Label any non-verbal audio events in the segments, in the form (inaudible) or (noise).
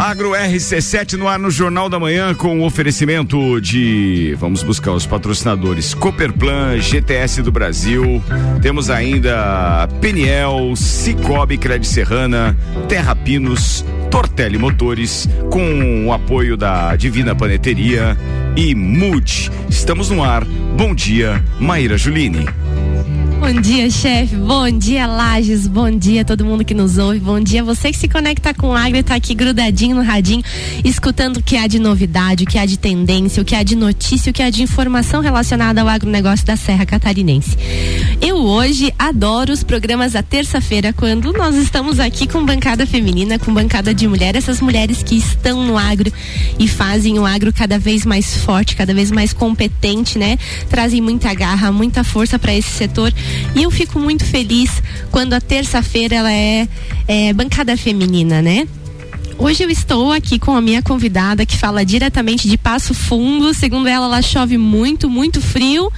Agro RC7 no ar no Jornal da Manhã com oferecimento de. Vamos buscar os patrocinadores: Cooperplan, GTS do Brasil. Temos ainda Peniel, Cicobi Cred Serrana, Terra Pinos, Tortelli Motores, com o apoio da Divina Paneteria e Mude. Estamos no ar. Bom dia, Maíra Juline. Bom dia, chefe. Bom dia, Lages. Bom dia todo mundo que nos ouve. Bom dia você que se conecta com o Agro e tá aqui grudadinho no radinho, escutando o que há de novidade, o que há de tendência, o que há de notícia, o que há de informação relacionada ao agronegócio da Serra Catarinense. Eu hoje adoro os programas da terça-feira, quando nós estamos aqui com bancada feminina, com bancada de mulher, essas mulheres que estão no agro e fazem o agro cada vez mais forte, cada vez mais competente, né? Trazem muita garra, muita força para esse setor e eu fico muito feliz quando a terça-feira ela é, é bancada feminina, né? Hoje eu estou aqui com a minha convidada que fala diretamente de Passo Fundo. Segundo ela, ela chove muito, muito frio,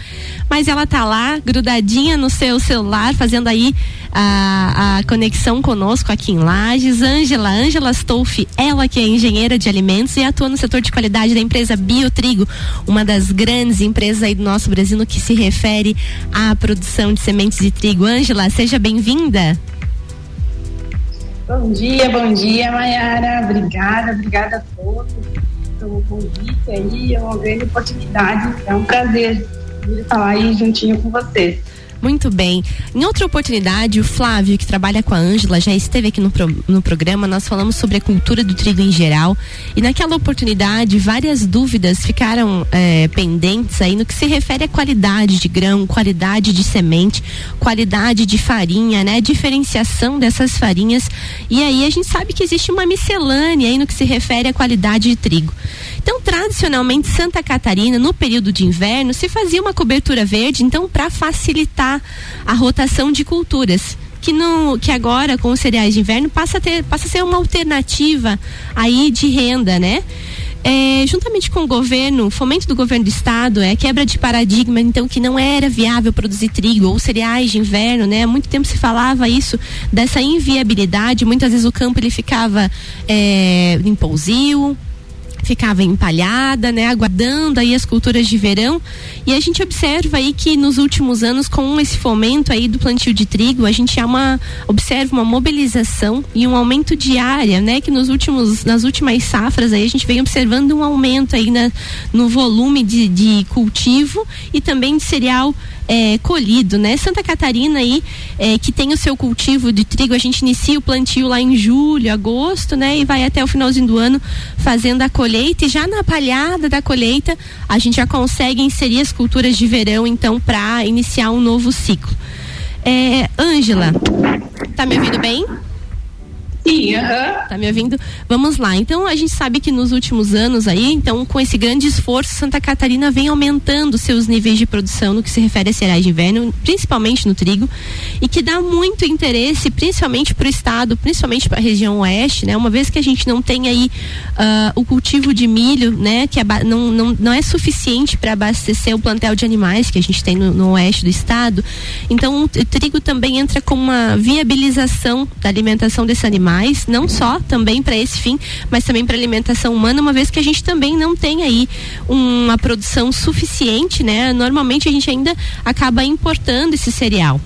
mas ela tá lá grudadinha no seu celular, fazendo aí a, a conexão conosco aqui em Lages. Ângela, Ângela Stolfi, ela que é engenheira de alimentos e atua no setor de qualidade da empresa Biotrigo, uma das grandes empresas aí do nosso Brasil no que se refere à produção de sementes de trigo. Ângela, seja bem-vinda. Bom dia, bom dia, Mayara. Obrigada, obrigada a todos pelo convite aí. É uma grande oportunidade. É um prazer vir falar aí juntinho com vocês. Muito bem. Em outra oportunidade, o Flávio, que trabalha com a Ângela, já esteve aqui no, pro, no programa. Nós falamos sobre a cultura do trigo em geral. E naquela oportunidade, várias dúvidas ficaram é, pendentes aí no que se refere à qualidade de grão, qualidade de semente, qualidade de farinha, né? Diferenciação dessas farinhas. E aí a gente sabe que existe uma miscelânea aí no que se refere à qualidade de trigo. Então, tradicionalmente, Santa Catarina, no período de inverno, se fazia uma cobertura verde, então, para facilitar a rotação de culturas que no que agora com os cereais de inverno passa a ter passa a ser uma alternativa aí de renda, né? É, juntamente com o governo, fomento do governo do estado, é quebra de paradigma, então que não era viável produzir trigo ou cereais de inverno, né? Há muito tempo se falava isso dessa inviabilidade. Muitas vezes o campo ele ficava é, em pousio, ficava empalhada, né, aguardando aí as culturas de verão. E a gente observa aí que nos últimos anos, com esse fomento aí do plantio de trigo, a gente há uma observa uma mobilização e um aumento de área, né, que nos últimos nas últimas safras aí a gente vem observando um aumento aí na, no volume de, de cultivo e também de cereal é, colhido, né? Santa Catarina aí, é, que tem o seu cultivo de trigo, a gente inicia o plantio lá em julho, agosto, né? E vai até o finalzinho do ano fazendo a colheita e já na palhada da colheita a gente já consegue inserir as culturas de verão, então, para iniciar um novo ciclo. É, Ângela, tá me ouvindo bem? Sim, aham. Tá me ouvindo? Vamos lá. Então a gente sabe que nos últimos anos aí, então com esse grande esforço, Santa Catarina vem aumentando seus níveis de produção no que se refere a cereais de inverno, principalmente no trigo, e que dá muito interesse, principalmente para o estado, principalmente para a região oeste, né? Uma vez que a gente não tem aí uh, o cultivo de milho, né? Que não, não, não é suficiente para abastecer o plantel de animais que a gente tem no, no oeste do estado. Então o trigo também entra com uma viabilização da alimentação desse animal animais, não só também para esse fim, mas também para alimentação humana, uma vez que a gente também não tem aí uma produção suficiente, né? Normalmente a gente ainda acaba importando esse cereal.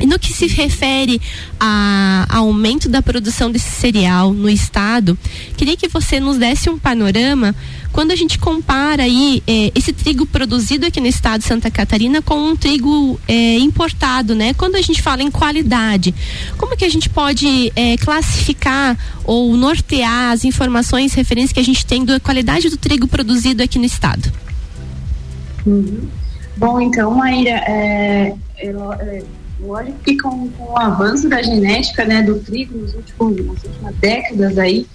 E no que se refere a, aumento da produção desse cereal no estado, queria que você nos desse um panorama quando a gente compara aí eh, esse trigo produzido aqui no estado de Santa Catarina com um trigo eh, importado, né? Quando a gente fala em qualidade, como que a gente pode eh, classificar ou nortear as informações referentes que a gente tem da qualidade do trigo produzido aqui no estado? Uhum. Bom, então, Maíra, é, é, Lógico que com, com, o avanço da genética né, do trigo nos últimos, nas últimas décadas aí,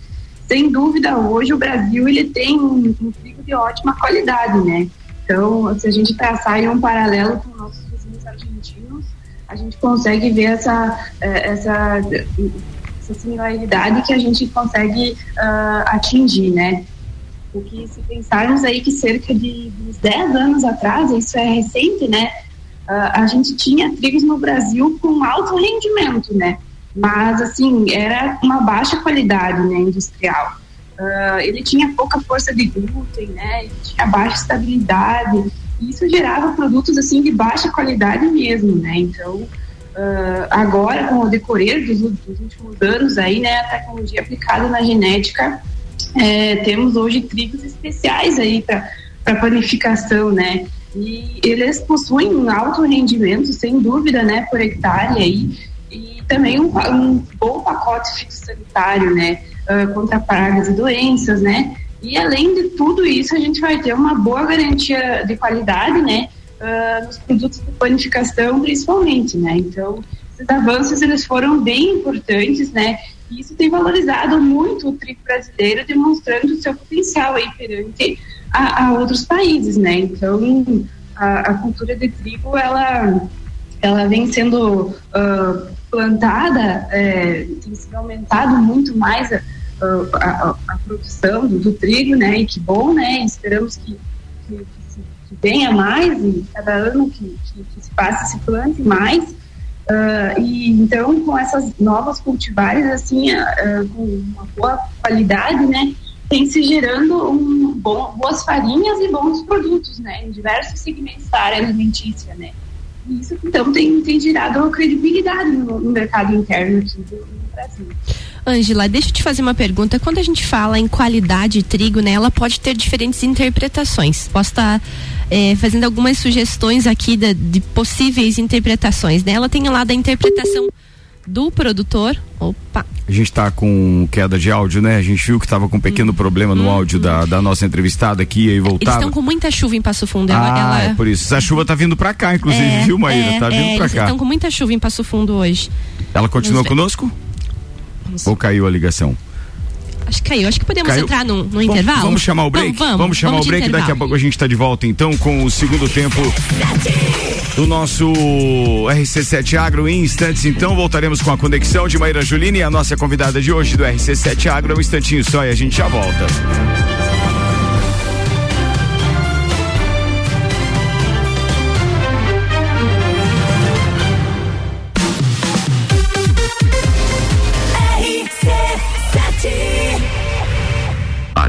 sem dúvida hoje o Brasil ele tem um, um trigo de ótima qualidade, né? Então, se a gente traçar um paralelo com nossos vizinhos argentinos, a gente consegue ver essa, eh, essa, essa similaridade que a gente consegue uh, atingir, né? Porque se pensarmos aí que cerca de, de 10 anos atrás, isso é recente, né? Uh, a gente tinha trigos no Brasil com alto rendimento, né? Mas, assim, era uma baixa qualidade né, industrial. uh, ele tinha pouca força de glúten, né? Ele tinha baixa estabilidade. E isso gerava produtos assim de baixa qualidade mesmo, né? Então, uh, agora com o decorrer dos, dos, últimos anos aí, né, a tecnologia aplicada na genética, é, temos hoje trigos especiais aí para panificação, né? E eles possuem um alto rendimento, sem dúvida, né, por hectare aí, e também um, um bom pacote fitossanitário, né, uh, contra pragas e doenças, né? E além de tudo isso, a gente vai ter uma boa garantia de qualidade, né, uh, nos produtos de panificação, principalmente, né? Então, esses avanços eles foram bem importantes, né? E isso tem valorizado muito o trigo brasileiro, demonstrando o seu potencial aí perante a, a outros países, né? Então, a, a, cultura de trigo, ela, ela vem sendo uh, plantada, é, tem sido aumentado muito mais a, a, produção do, do, trigo, né? E que bom, né? Esperamos que, que, que, que venha mais e cada ano que, que, que se passe se plante mais. Uh, e então com essas novas cultivares assim uh, com uma boa qualidade né tem se gerando um bom, boas farinhas e bons produtos né em diversos segmentos da área alimentícia né e isso então tem, tem gerado credibilidade no, no mercado interno aqui do, no Brasil Ângela, deixa eu te fazer uma pergunta. Quando a gente fala em qualidade de trigo, né, ela pode ter diferentes interpretações. Posso estar é, fazendo algumas sugestões aqui de, de possíveis interpretações. Né? Ela tem lá da interpretação do produtor. Opa. A gente está com queda de áudio, né? A gente viu que estava com um pequeno hum. problema no hum. áudio da, da nossa entrevistada aqui e voltava. Eles estão com muita chuva em Passo Fundo. Ela, ah, ela... é por isso. Essa chuva está vindo para cá, inclusive, é, viu, Maíra? É, tá vindo é, para cá. Eles estão com muita chuva em Passo Fundo hoje. Ela continua conosco? Ou caiu a ligação? Acho que caiu. Acho que podemos caiu. entrar no, no intervalo. Vamos chamar o break? Vamos, vamos, vamos chamar vamos o break. Daqui a pouco a gente está de volta então com o segundo tempo do nosso RC7 Agro. Em instantes, então, voltaremos com a conexão de Maíra Juline, a nossa convidada de hoje do RC7 Agro. Um instantinho só e a gente já volta.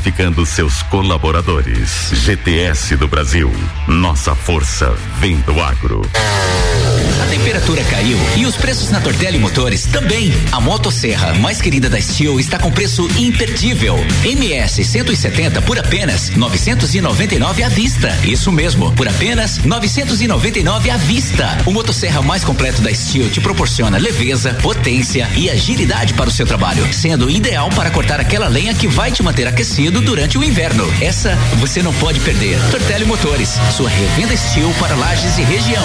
qualificando seus colaboradores. GTS do Brasil. Nossa força vem do agro. A temperatura caiu e os preços na Tortelli Motores também. A motosserra mais querida da Steel está com preço imperdível. MS 170 por apenas 999 à vista. Isso mesmo, por apenas 999 à vista. O motosserra mais completo da Steel te proporciona leveza, potência e agilidade para o seu trabalho, sendo ideal para cortar aquela lenha que vai te manter aquecido durante o inverno. Essa você não pode perder. Tortelli Motores, sua revenda Steel para lajes e região.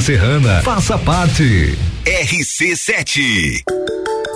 Serrana. Faça parte. RC7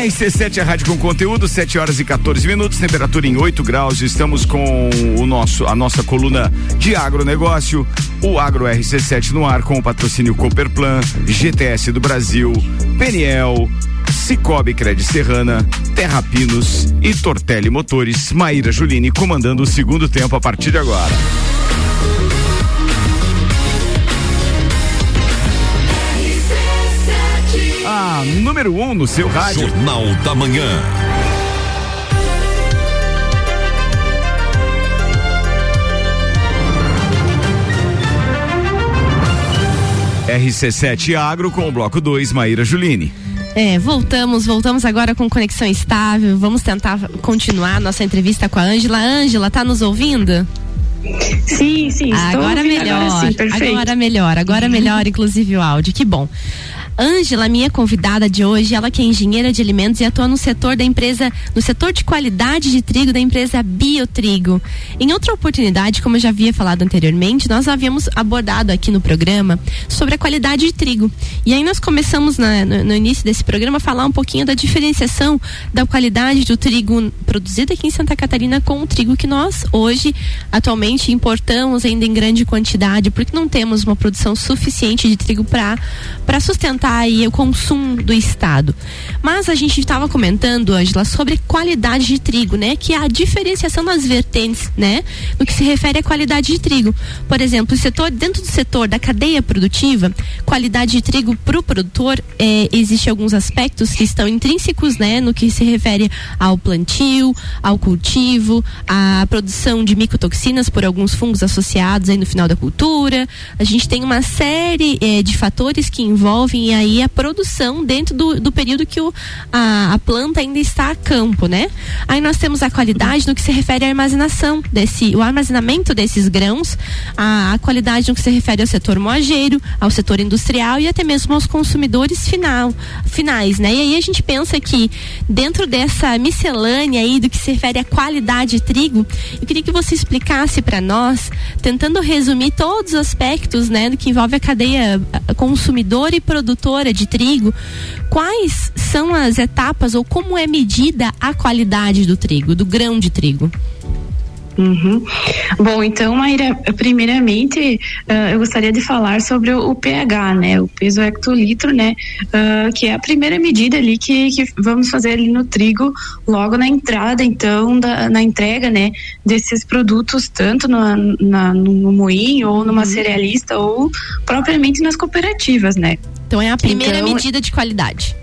RC7 é a rádio com conteúdo, 7 horas e 14 minutos, temperatura em 8 graus. Estamos com o nosso, a nossa coluna de agronegócio, o Agro RC7 no ar, com o patrocínio Cooperplan, GTS do Brasil, Peniel, Cicobi Cred Serrana, Terra Pinos e Tortelli Motores. Maíra Juline comandando o segundo tempo a partir de agora. A número 1 um no seu rádio. Jornal da Manhã. RC7 Agro com o bloco 2, Maíra Juline. É, voltamos, voltamos agora com conexão estável. Vamos tentar continuar nossa entrevista com a Ângela. Ângela, tá nos ouvindo? Sim, sim, agora melhor. Agora, sim, agora melhor, agora melhor, inclusive o áudio. Que bom. Ângela, minha convidada de hoje, ela que é engenheira de alimentos e atua no setor da empresa, no setor de qualidade de trigo da empresa Biotrigo. Em outra oportunidade, como eu já havia falado anteriormente, nós havíamos abordado aqui no programa sobre a qualidade de trigo. E aí nós começamos na, no, no, início desse programa a falar um pouquinho da diferenciação da qualidade do trigo produzido aqui em Santa Catarina com o trigo que nós hoje atualmente importamos ainda em grande quantidade, porque não temos uma produção suficiente de trigo para para aí o consumo do estado. Mas a gente estava comentando, Angela, sobre qualidade de trigo, né? Que é a diferenciação das vertentes, né? No que se refere à qualidade de trigo. Por exemplo, o setor, dentro do setor da cadeia produtiva, qualidade de trigo para o produtor, é, existe alguns aspectos que estão intrínsecos, né? No que se refere ao plantio, ao cultivo, à produção de micotoxinas por alguns fungos associados aí no final da cultura. A gente tem uma série é, de fatores que envolvem aí a produção dentro do, do período que o, a, a planta ainda está a campo, né? Aí nós temos a qualidade no que se refere à armazenação desse, o armazenamento desses grãos, a, a qualidade no que se refere ao setor moageiro, ao setor industrial e até mesmo aos consumidores final, finais, né? E aí a gente pensa que dentro dessa miscelânea aí do que se refere à qualidade de trigo, eu queria que você explicasse para nós, tentando resumir todos os aspectos, né, do que envolve a cadeia consumidor e produtor produtora de trigo, quais são as etapas ou como é medida a qualidade do trigo, do grão de trigo? Uhum. Bom, então, Maíra, primeiramente, uh, eu gostaria de falar sobre o, o, pH, né? O peso hectolitro, né? Uh, que é a primeira medida ali que, que vamos fazer ali no trigo, logo na entrada, então, da, na entrega, né? Desses produtos, tanto na, na no moinho ou numa uhum. cerealista ou propriamente nas cooperativas, né? Então é a primeira então, medida de qualidade.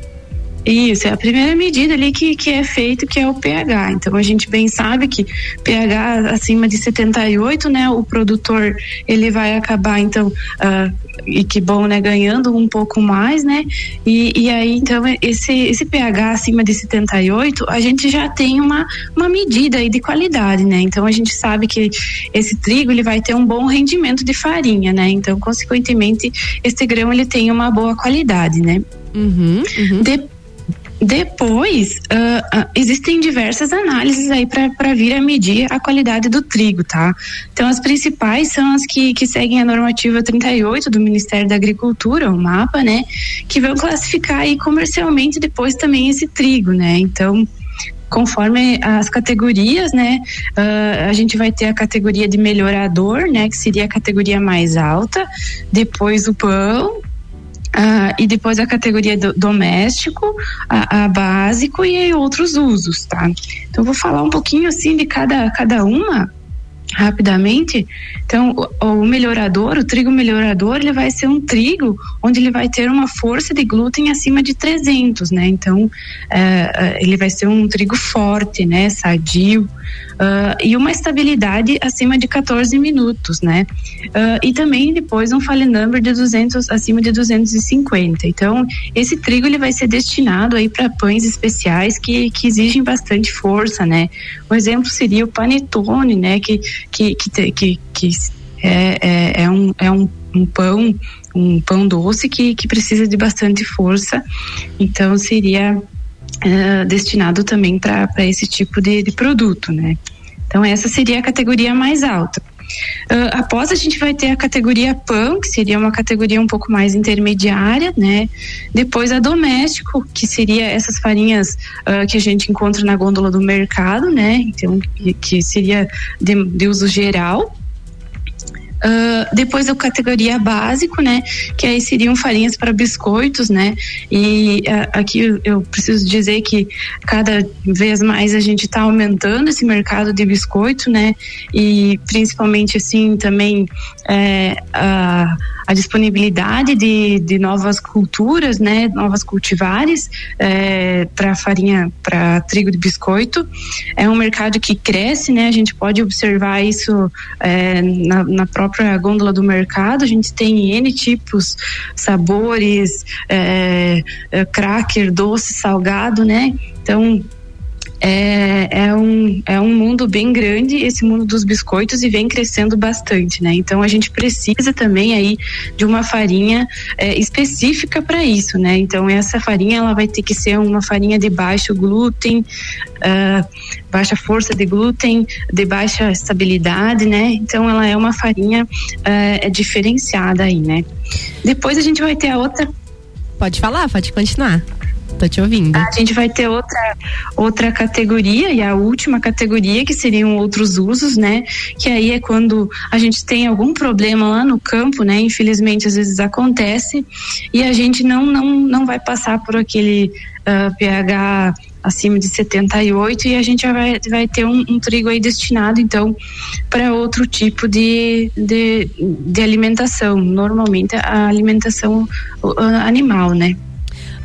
Isso, é a primeira medida ali que, que é feito, que é o pH. Então a gente bem sabe que pH acima de 78, né, o produtor ele vai acabar então uh, e que bom, né, ganhando um pouco mais, né? E, e aí então esse esse pH acima de 78, a gente já tem uma uma medida aí de qualidade, né? Então a gente sabe que esse trigo ele vai ter um bom rendimento de farinha, né? Então consequentemente esse grão ele tem uma boa qualidade, né? Uhum, uhum. De, depois, uh, uh, existem diversas análises aí para vir a medir a qualidade do trigo, tá? Então, as principais são as que, que seguem a normativa 38 do Ministério da Agricultura, o MAPA, né? Que vão classificar aí comercialmente depois também esse trigo, né? Então, conforme as categorias, né? Uh, a gente vai ter a categoria de melhorador, né? Que seria a categoria mais alta, depois o pão, ah, e depois a categoria do, doméstico, a, a, básico e outros usos, tá? Então vou falar um pouquinho assim de cada, cada uma rapidamente. Então, o, o, melhorador, o trigo melhorador, ele vai ser um trigo onde ele vai ter uma força de glúten acima de 300, né? Então, é, ele vai ser um trigo forte, né? Sadio. E uma estabilidade acima de 14 minutos, né? e também depois um file number de 200 acima de 250. Então, esse trigo ele vai ser destinado aí para pães especiais que, que exigem bastante força, né? Um exemplo seria o panetone, né? Que que que, que, que é, é, é, um, é um, um pão um pão doce que, que precisa de bastante força, então seria uh, destinado também para esse tipo de, de produto, né? Então essa seria a categoria mais alta. Uh, após a gente vai ter a categoria PAN, que seria uma categoria um pouco mais intermediária, né? Depois a doméstico, que seria essas farinhas uh, que a gente encontra na gôndola do mercado, né? Então, que, que seria de, de uso geral. Uh, depois a categoria básico, né? Que aí seriam farinhas para biscoitos, né? E uh, aqui eu preciso dizer que cada vez mais a gente está aumentando esse mercado de biscoito, né? E principalmente assim também é, a a disponibilidade de, de novas culturas, né, novas cultivares é, para farinha, para trigo de biscoito. É um mercado que cresce, né? A gente pode observar isso é, na, na, própria gôndola do mercado. A gente tem N tipos, sabores, é, é cracker, doce, salgado, né? Então é, é, um, é um mundo bem grande, esse mundo dos biscoitos, e vem crescendo bastante, né? Então a gente precisa também aí de uma farinha é, específica para isso, né? Então essa farinha ela vai ter que ser uma farinha de baixo glúten, uh, baixa força de glúten, de baixa estabilidade, né? Então ela é uma farinha uh, diferenciada aí, né? Depois a gente vai ter a outra. Pode falar, pode continuar. Te ouvindo. A gente vai ter outra, outra categoria e a última categoria que seriam outros usos, né? Que aí é quando a gente tem algum problema lá no campo, né? Infelizmente às vezes acontece e a gente não não não vai passar por aquele uh, pH acima de 78 e a gente vai, vai ter um, um trigo aí destinado então para outro tipo de, de, de alimentação, normalmente a alimentação animal, né?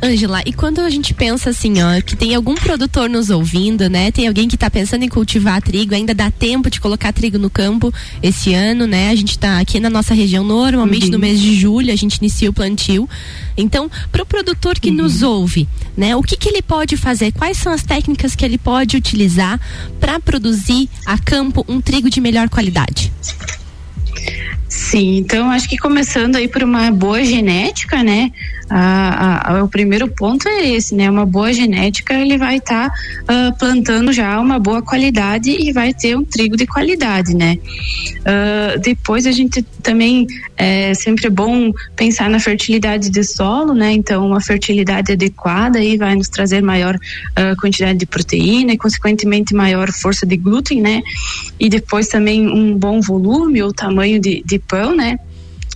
Ângela, e quando a gente pensa assim, ó, que tem algum produtor nos ouvindo, né? Tem alguém que está pensando em cultivar trigo, ainda dá tempo de colocar trigo no campo esse ano, né? A gente está aqui na nossa região, normalmente uhum. no mês de julho, a gente inicia o plantio. Então, para o produtor que uhum. nos ouve, né? O que, que ele pode fazer? Quais são as técnicas que ele pode utilizar para produzir a campo um trigo de melhor qualidade? Sim, então acho que começando aí por uma boa genética, né? A, a, o primeiro ponto é esse, né? Uma boa genética, ele vai estar tá, uh, plantando já uma boa qualidade e vai ter um trigo de qualidade, né? Uh, depois a gente também é sempre bom pensar na fertilidade de solo, né? Então uma fertilidade adequada aí vai nos trazer maior uh, quantidade de proteína e consequentemente maior força de glúten, né? E depois também um bom volume ou tamanho de, de pão, né?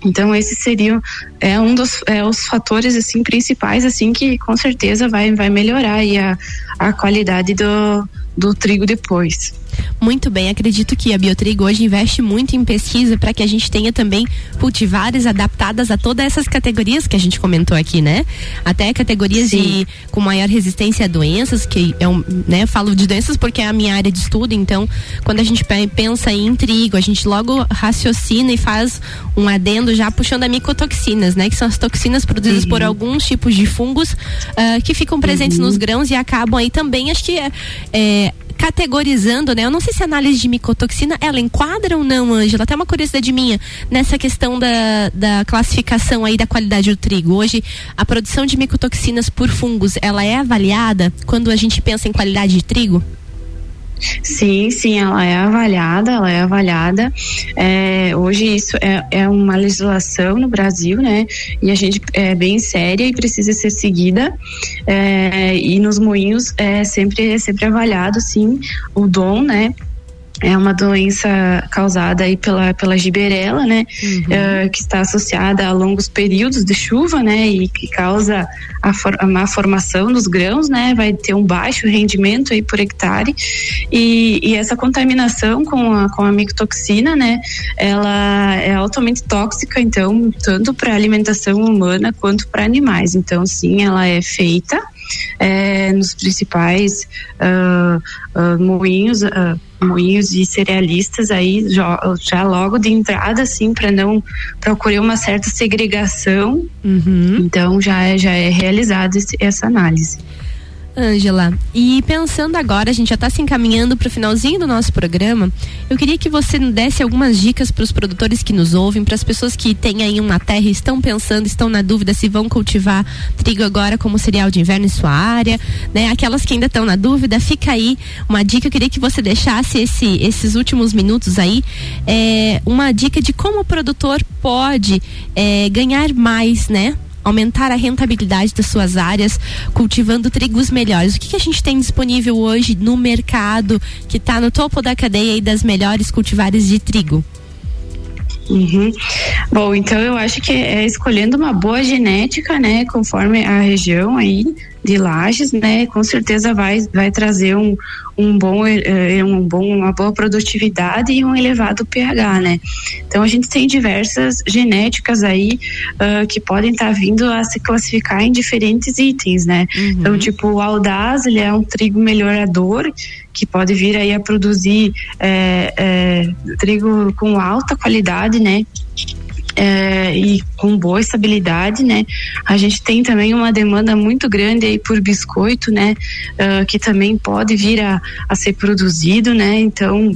Então esse seria é um dos é, os fatores assim principais assim que com certeza vai vai melhorar a, a qualidade do, do trigo depois. Muito bem, acredito que a Biotrigo hoje investe muito em pesquisa para que a gente tenha também cultivares adaptadas a todas essas categorias que a gente comentou aqui, né? Até categorias de, com maior resistência a doenças, que é né? Eu falo de doenças porque é a minha área de estudo, então quando a gente pensa em trigo, a gente logo raciocina e faz um adendo já puxando a micotoxinas, né? Que são as toxinas produzidas uhum. por alguns tipos de fungos uh, que ficam presentes uhum. nos grãos e acabam aí também, acho que é, é categorizando, né? Eu não sei se a análise de micotoxina ela enquadra ou não, Ângela. Até uma curiosidade minha nessa questão da, da classificação aí da qualidade do trigo. Hoje, a produção de micotoxinas por fungos, ela é avaliada quando a gente pensa em qualidade de trigo? Sim, sim, ela é avaliada, ela é avaliada. É, hoje isso é, é uma legislação no Brasil, né? E a gente é bem séria e precisa ser seguida. É, e nos moinhos é sempre, é sempre avaliado, sim, o dom, né? É uma doença causada aí pela, pela giberela, né? Uhum. Uh, que está associada a longos períodos de chuva, né? E que causa a, for, a má formação dos grãos, né? Vai ter um baixo rendimento aí por hectare e, e essa contaminação com a, com a micotoxina, né? Ela é altamente tóxica, então, tanto para alimentação humana quanto para animais. Então, sim, ela é feita é, nos principais uh, uh, moinhos moinhos e cerealistas aí já, já logo de entrada, assim, para não procurar uma certa segregação. Uhum. Então já é, já é realizada essa análise. Ângela, e pensando agora, a gente já está se encaminhando para o finalzinho do nosso programa. Eu queria que você desse algumas dicas para os produtores que nos ouvem, para as pessoas que têm aí uma terra estão pensando, estão na dúvida se vão cultivar trigo agora como cereal de inverno em sua área, né? Aquelas que ainda estão na dúvida, fica aí uma dica. Eu queria que você deixasse esse, esses últimos minutos aí, é, uma dica de como o produtor pode é, ganhar mais, né? Aumentar a rentabilidade das suas áreas, cultivando trigos melhores. O que, que a gente tem disponível hoje no mercado que está no topo da cadeia das melhores cultivares de trigo? Uhum. Bom, então eu acho que é escolhendo uma boa genética, né, conforme a região aí de lajes, né, com certeza vai, vai trazer um, um bom, eh, um bom, uma boa produtividade e um elevado pH, né. Então a gente tem diversas genéticas aí uh, que podem estar tá vindo a se classificar em diferentes itens, né. Uhum. Então tipo o audaz, ele é um trigo melhorador que pode vir aí a produzir é, é, trigo com alta qualidade, né? É, e com boa estabilidade, né? A gente tem também uma demanda muito grande aí por biscoito, né? Uh, que também pode vir a, a ser produzido, né? Então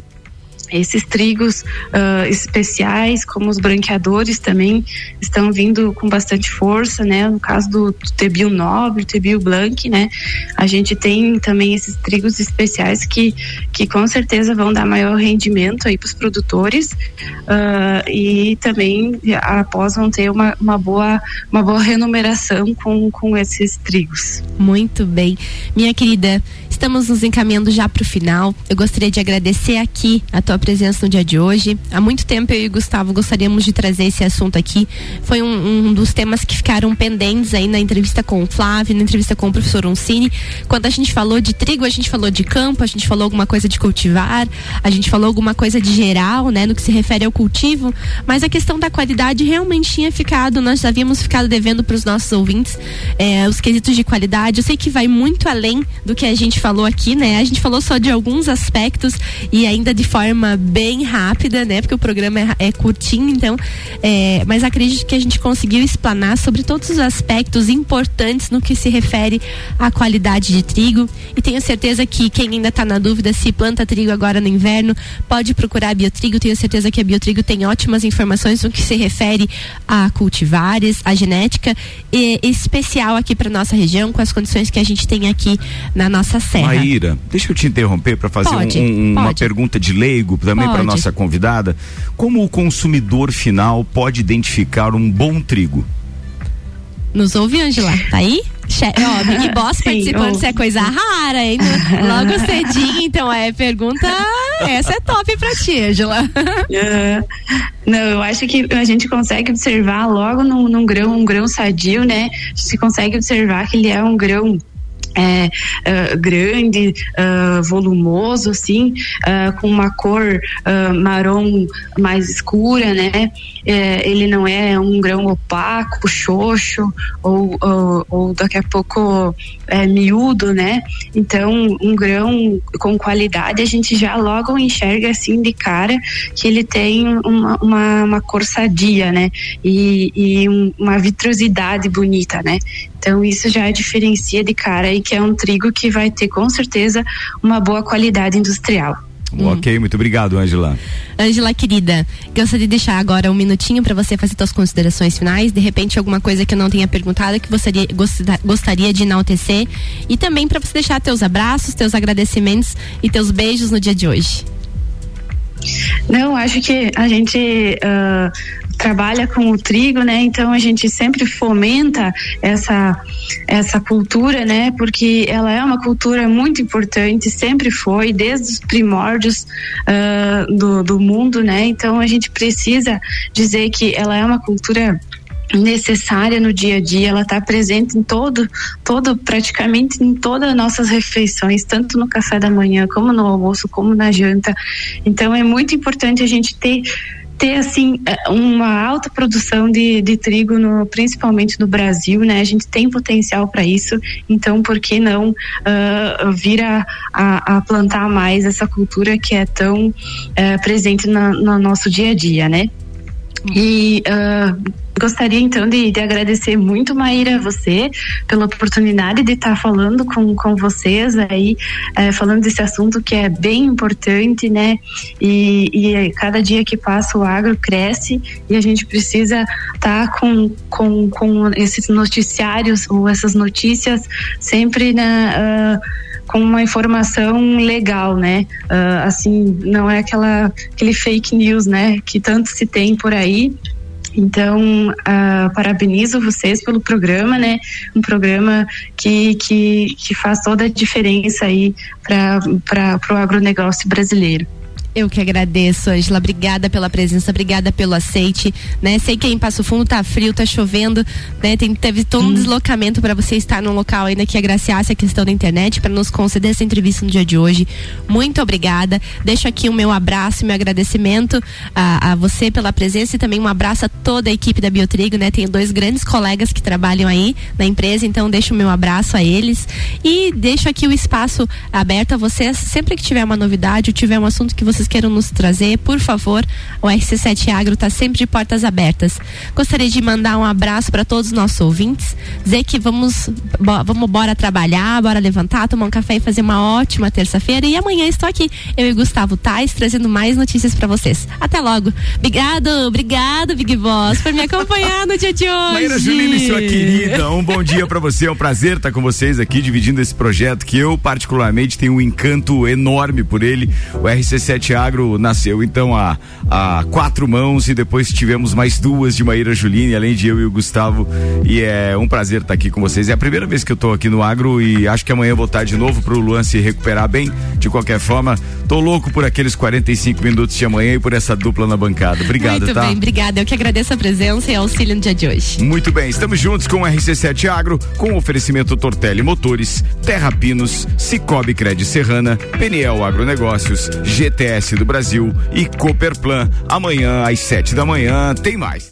esses trigos uh, especiais, como os branqueadores também, estão vindo com bastante força, né? No caso do, do Tebio Nobre, Tebio Blanc, né? A gente tem também esses trigos especiais que, que com certeza vão dar maior rendimento aí para os produtores uh, e também após vão ter uma, uma, boa, uma boa (laughs) remuneração com, com esses trigos. Muito bem. Minha querida, estamos nos encaminhando já para o final. Eu gostaria de agradecer aqui a tua presença no dia de hoje. Há muito tempo eu e o Gustavo gostaríamos de trazer esse assunto aqui. Foi um, um dos temas que ficaram pendentes aí na entrevista com o Flávio, na entrevista com o professor Uncini. Quando a gente falou de trigo, a gente falou de campo, a gente falou alguma coisa de cultivar, a gente falou alguma coisa de geral, né, no que se refere ao cultivo, mas a questão da qualidade realmente tinha ficado, nós havíamos ficado devendo para os nossos ouvintes eh, os quesitos de qualidade. Eu sei que vai muito além do que a gente falou falou aqui, né? A gente falou só de alguns aspectos e ainda de forma bem rápida, né? Porque o programa é, é curtinho, então. É, mas acredito que a gente conseguiu explanar sobre todos os aspectos importantes no que se refere à qualidade de trigo. E tenho certeza que quem ainda está na dúvida se planta trigo agora no inverno, pode procurar a Biotrigo. Tenho certeza que a Biotrigo tem ótimas informações no que se refere a cultivares, a genética, e especial aqui para nossa região, com as condições que a gente tem aqui na nossa sede. Maíra, deixa eu te interromper para fazer pode, um, um, uma pergunta de leigo também para nossa convidada. Como o consumidor final pode identificar um bom trigo? Nos ouve, Angela? Tá aí? Che ó, Big (laughs) Boss Sim, participando, isso é coisa rara, hein? Logo cedinho, então é pergunta. Essa é top pra ti, Angela. Uh, (laughs) não, eu acho que a gente consegue observar logo num, num grão, um grão sadio, né? A gente consegue observar que ele é um grão é, uh, grande, uh, volumoso, assim, uh, com uma cor marrom mais escura, né? É, ele não é um grão opaco, xoxo, ou, ou, ou daqui a pouco é, miúdo, né? Então, um grão com qualidade, a gente já logo enxerga assim de cara que ele tem uma, uma, uma cor sadia, né? E, e um, uma vitrosidade bonita, né? Então isso já diferencia de cara e que é um trigo que vai ter com certeza uma boa qualidade industrial. Hum. Ok, muito obrigado, Angela. Angela, querida, gostaria de deixar agora um minutinho para você fazer suas considerações finais. De repente, alguma coisa que eu não tenha perguntado que você gostaria de enaltecer. E também para você deixar teus abraços, teus agradecimentos e teus beijos no dia de hoje. Não, acho que a gente uh, trabalha com o trigo, né? Então a gente sempre fomenta essa essa cultura, né? Porque ela é uma cultura muito importante, sempre foi desde os primórdios uh, do, do mundo, né? Então a gente precisa dizer que ela é uma cultura necessária no dia a dia, ela está presente em todo, todo, praticamente em todas as nossas refeições, tanto no café da manhã, como no almoço, como na janta. Então é muito importante a gente ter ter assim é, uma alta produção de, de trigo, no, principalmente no Brasil, né? A gente tem potencial para isso, então por que não uh, vir a, a, a, plantar mais essa cultura que é tão uh, presente na, no nosso dia a dia, né? E uh, gostaria então de, de, agradecer muito, Maíra, você, pela oportunidade de estar falando com, com vocês aí, uh, falando desse assunto que é bem importante, né? E, e cada dia que passa o agro cresce e a gente precisa estar com, com, com esses noticiários ou essas notícias sempre na. Uh, com uma informação legal, né? Uh, assim, não é aquela aquele fake news, né? Que tanto se tem por aí. Então, uh, parabenizo vocês pelo programa, né? Um programa que, que, que faz toda a diferença aí para o agronegócio brasileiro. Eu que agradeço, Angela. Obrigada pela presença, obrigada pelo aceite, né? Sei que em Passo Fundo tá frio, tá chovendo, né? Tem, teve todo um hum. deslocamento para você estar num local ainda que agraciasse a questão da internet para nos conceder essa entrevista no dia de hoje. Muito obrigada. Deixo aqui o meu abraço, meu agradecimento a, a você pela presença e também um abraço a toda a equipe da Biotrigo, né? Tenho dois grandes colegas que trabalham aí na empresa, então deixo o meu abraço a eles e deixo aqui o espaço aberto a vocês sempre que tiver uma novidade ou tiver um assunto que vocês vocês queiram nos trazer, por favor, o RC7 Agro está sempre de portas abertas. Gostaria de mandar um abraço para todos os nossos ouvintes, dizer que vamos, vamos bora trabalhar, bora levantar, tomar um café e fazer uma ótima terça-feira. E amanhã estou aqui, eu e Gustavo Tais, trazendo mais notícias para vocês. Até logo. Obrigado, obrigado, Big Boss, por me acompanhar no dia de hoje. Maíra Juline, sua querida, um bom dia para você. É um prazer estar com vocês aqui, dividindo esse projeto que eu, particularmente, tenho um encanto enorme por ele. O RC7 Agro nasceu então a, a quatro mãos e depois tivemos mais duas de Maíra Juline, além de eu e o Gustavo. E é um prazer estar aqui com vocês. É a primeira vez que eu estou aqui no Agro e acho que amanhã vou estar de novo para o Luan se recuperar bem. De qualquer forma, tô louco por aqueles 45 minutos de amanhã e por essa dupla na bancada. Obrigado, Muito tá? bem, obrigada. Eu que agradeço a presença e auxílio no dia de hoje. Muito bem, estamos juntos com o RC7 Agro, com oferecimento Tortelli Motores, Terra Pinos, Cicobi Cred Serrana, Peniel Agronegócios, GTS do Brasil e Cooperplan. Amanhã às sete da manhã tem mais.